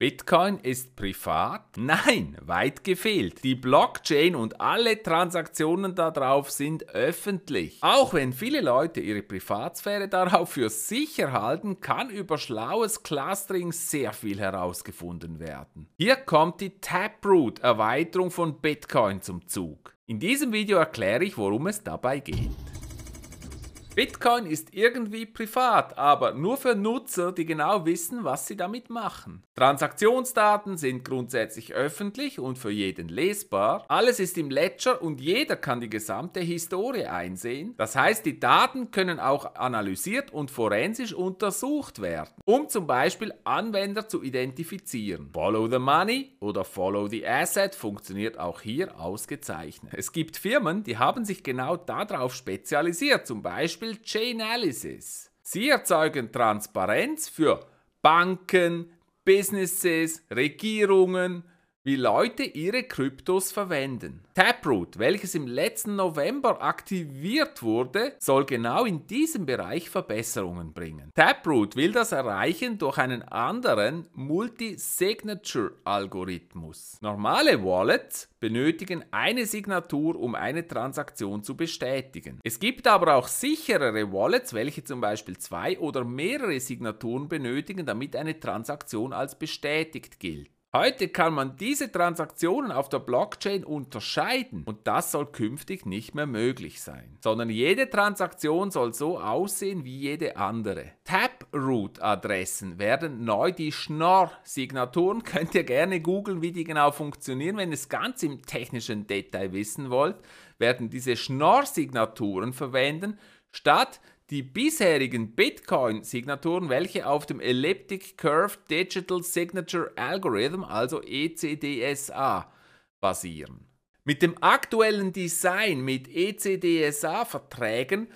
Bitcoin ist privat? Nein, weit gefehlt. Die Blockchain und alle Transaktionen darauf sind öffentlich. Auch wenn viele Leute ihre Privatsphäre darauf für sicher halten, kann über schlaues Clustering sehr viel herausgefunden werden. Hier kommt die Taproot-Erweiterung von Bitcoin zum Zug. In diesem Video erkläre ich, worum es dabei geht. Bitcoin ist irgendwie privat, aber nur für Nutzer, die genau wissen, was sie damit machen. Transaktionsdaten sind grundsätzlich öffentlich und für jeden lesbar. Alles ist im Ledger und jeder kann die gesamte Historie einsehen. Das heißt, die Daten können auch analysiert und forensisch untersucht werden, um zum Beispiel Anwender zu identifizieren. Follow the Money oder Follow the Asset funktioniert auch hier ausgezeichnet. Es gibt Firmen, die haben sich genau darauf spezialisiert, zum Beispiel Beispiel Chainalysis. Sie erzeugen Transparenz für Banken, Businesses, Regierungen, wie Leute ihre Kryptos verwenden. Taproot, welches im letzten November aktiviert wurde, soll genau in diesem Bereich Verbesserungen bringen. Taproot will das erreichen durch einen anderen Multi-Signature-Algorithmus. Normale Wallets benötigen eine Signatur, um eine Transaktion zu bestätigen. Es gibt aber auch sicherere Wallets, welche zum Beispiel zwei oder mehrere Signaturen benötigen, damit eine Transaktion als bestätigt gilt. Heute kann man diese Transaktionen auf der Blockchain unterscheiden und das soll künftig nicht mehr möglich sein, sondern jede Transaktion soll so aussehen wie jede andere. Taproot-Adressen werden neu die Schnorr-Signaturen, könnt ihr gerne googeln, wie die genau funktionieren, wenn ihr es ganz im technischen Detail wissen wollt, werden diese Schnorr-Signaturen verwenden, statt die bisherigen Bitcoin-Signaturen, welche auf dem Elliptic Curve Digital Signature Algorithm, also ECDSA, basieren. Mit dem aktuellen Design mit ECDSA-Verträgen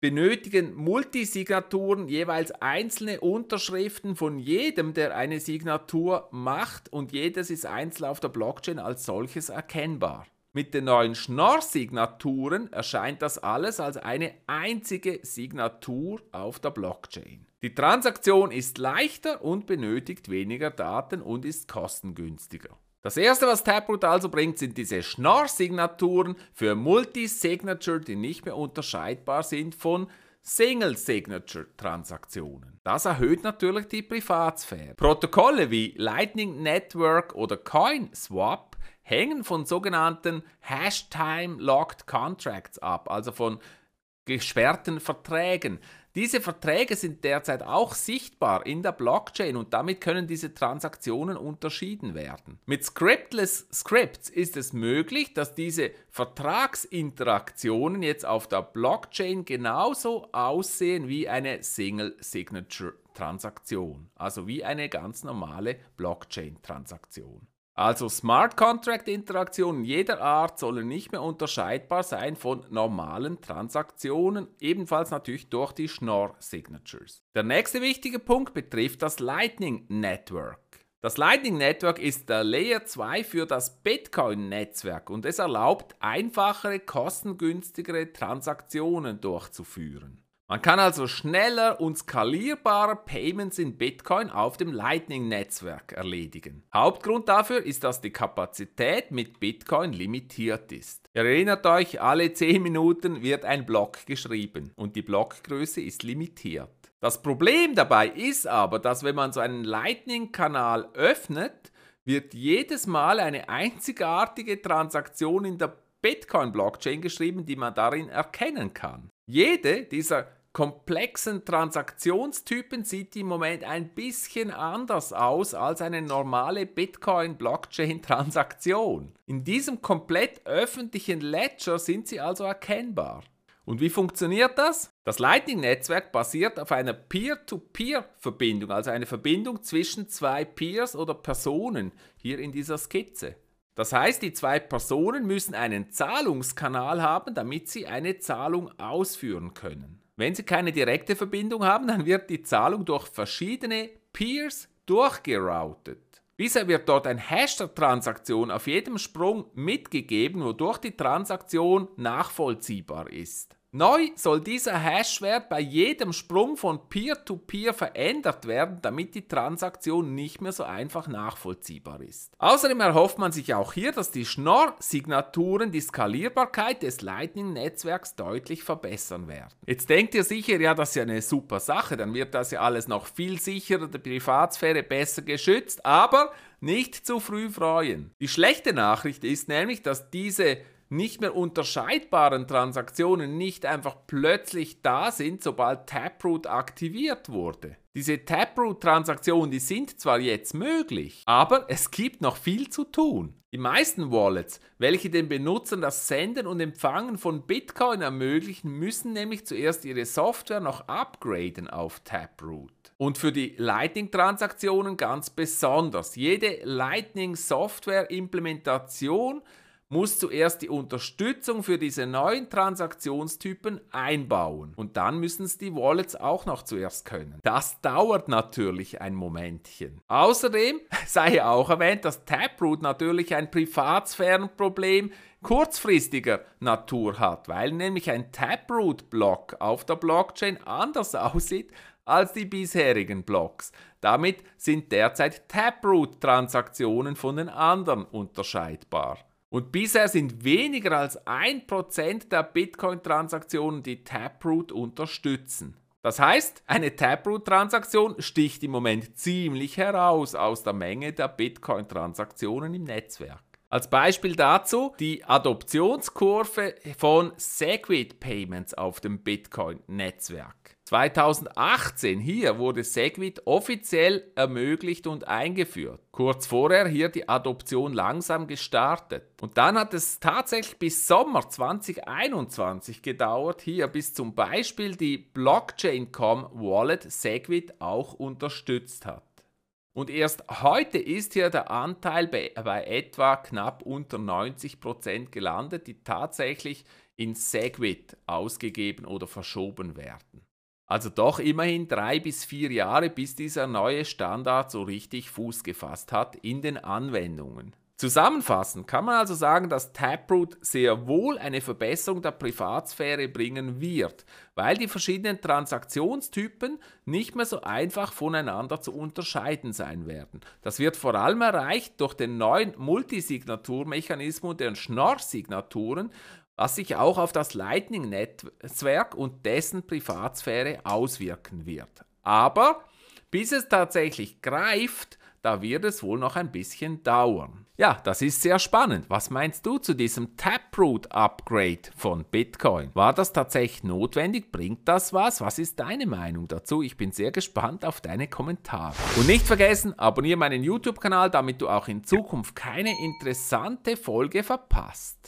benötigen Multisignaturen jeweils einzelne Unterschriften von jedem, der eine Signatur macht und jedes ist einzeln auf der Blockchain als solches erkennbar. Mit den neuen Schnorr-Signaturen erscheint das alles als eine einzige Signatur auf der Blockchain. Die Transaktion ist leichter und benötigt weniger Daten und ist kostengünstiger. Das erste, was Taproot also bringt, sind diese Schnorr-Signaturen für Multi-Signature, die nicht mehr unterscheidbar sind von Single-Signature-Transaktionen. Das erhöht natürlich die Privatsphäre. Protokolle wie Lightning Network oder CoinSwap hängen von sogenannten Hash-Time-Locked Contracts ab, also von gesperrten Verträgen. Diese Verträge sind derzeit auch sichtbar in der Blockchain und damit können diese Transaktionen unterschieden werden. Mit Scriptless Scripts ist es möglich, dass diese Vertragsinteraktionen jetzt auf der Blockchain genauso aussehen wie eine Single Signature Transaktion, also wie eine ganz normale Blockchain Transaktion. Also Smart Contract Interaktionen jeder Art sollen nicht mehr unterscheidbar sein von normalen Transaktionen, ebenfalls natürlich durch die Schnorr Signatures. Der nächste wichtige Punkt betrifft das Lightning Network. Das Lightning Network ist der Layer 2 für das Bitcoin-Netzwerk und es erlaubt einfachere, kostengünstigere Transaktionen durchzuführen. Man kann also schneller und skalierbarer Payments in Bitcoin auf dem Lightning-Netzwerk erledigen. Hauptgrund dafür ist, dass die Kapazität mit Bitcoin limitiert ist. Ihr erinnert euch, alle 10 Minuten wird ein Block geschrieben und die Blockgröße ist limitiert. Das Problem dabei ist aber, dass wenn man so einen Lightning-Kanal öffnet, wird jedes Mal eine einzigartige Transaktion in der Bitcoin-Blockchain geschrieben, die man darin erkennen kann. Jede dieser komplexen Transaktionstypen sieht im Moment ein bisschen anders aus als eine normale Bitcoin-Blockchain-Transaktion. In diesem komplett öffentlichen Ledger sind sie also erkennbar. Und wie funktioniert das? Das Lightning-Netzwerk basiert auf einer Peer-to-Peer-Verbindung, also eine Verbindung zwischen zwei Peers oder Personen, hier in dieser Skizze. Das heißt, die zwei Personen müssen einen Zahlungskanal haben, damit sie eine Zahlung ausführen können. Wenn sie keine direkte Verbindung haben, dann wird die Zahlung durch verschiedene Peers durchgeroutet. Bisher wird dort ein Hash der Transaktion auf jedem Sprung mitgegeben, wodurch die Transaktion nachvollziehbar ist. Neu soll dieser Hashwert bei jedem Sprung von Peer-to-Peer -Peer verändert werden, damit die Transaktion nicht mehr so einfach nachvollziehbar ist. Außerdem erhofft man sich auch hier, dass die Schnorr-Signaturen die Skalierbarkeit des Lightning-Netzwerks deutlich verbessern werden. Jetzt denkt ihr sicher, ja, das ist ja eine super Sache, dann wird das ja alles noch viel sicherer, die Privatsphäre besser geschützt, aber nicht zu früh freuen. Die schlechte Nachricht ist nämlich, dass diese nicht mehr unterscheidbaren Transaktionen nicht einfach plötzlich da sind, sobald Taproot aktiviert wurde. Diese Taproot-Transaktionen, die sind zwar jetzt möglich, aber es gibt noch viel zu tun. Die meisten Wallets, welche den Benutzern das Senden und Empfangen von Bitcoin ermöglichen, müssen nämlich zuerst ihre Software noch upgraden auf Taproot. Und für die Lightning-Transaktionen ganz besonders. Jede Lightning-Software-Implementation muss zuerst die Unterstützung für diese neuen Transaktionstypen einbauen. Und dann müssen es die Wallets auch noch zuerst können. Das dauert natürlich ein Momentchen. Außerdem sei auch erwähnt, dass Taproot natürlich ein Privatsphärenproblem kurzfristiger Natur hat, weil nämlich ein Taproot-Block auf der Blockchain anders aussieht als die bisherigen Blocks. Damit sind derzeit Taproot-Transaktionen von den anderen unterscheidbar. Und bisher sind weniger als 1% der Bitcoin-Transaktionen, die Taproot unterstützen. Das heißt, eine Taproot-Transaktion sticht im Moment ziemlich heraus aus der Menge der Bitcoin-Transaktionen im Netzwerk. Als Beispiel dazu die Adoptionskurve von Segwit Payments auf dem Bitcoin-Netzwerk. 2018 hier wurde Segwit offiziell ermöglicht und eingeführt. Kurz vorher hier die Adoption langsam gestartet. Und dann hat es tatsächlich bis Sommer 2021 gedauert, hier bis zum Beispiel die Blockchain.com Wallet Segwit auch unterstützt hat. Und erst heute ist hier der Anteil bei, bei etwa knapp unter 90% gelandet, die tatsächlich in Segwit ausgegeben oder verschoben werden. Also doch immerhin drei bis vier Jahre, bis dieser neue Standard so richtig Fuß gefasst hat in den Anwendungen. Zusammenfassend kann man also sagen, dass Taproot sehr wohl eine Verbesserung der Privatsphäre bringen wird, weil die verschiedenen Transaktionstypen nicht mehr so einfach voneinander zu unterscheiden sein werden. Das wird vor allem erreicht durch den neuen Multisignaturmechanismus der Schnorr-Signaturen, was sich auch auf das Lightning-Netzwerk und dessen Privatsphäre auswirken wird. Aber bis es tatsächlich greift, da wird es wohl noch ein bisschen dauern. Ja, das ist sehr spannend. Was meinst du zu diesem Taproot-Upgrade von Bitcoin? War das tatsächlich notwendig? Bringt das was? Was ist deine Meinung dazu? Ich bin sehr gespannt auf deine Kommentare. Und nicht vergessen, abonniere meinen YouTube-Kanal, damit du auch in Zukunft keine interessante Folge verpasst.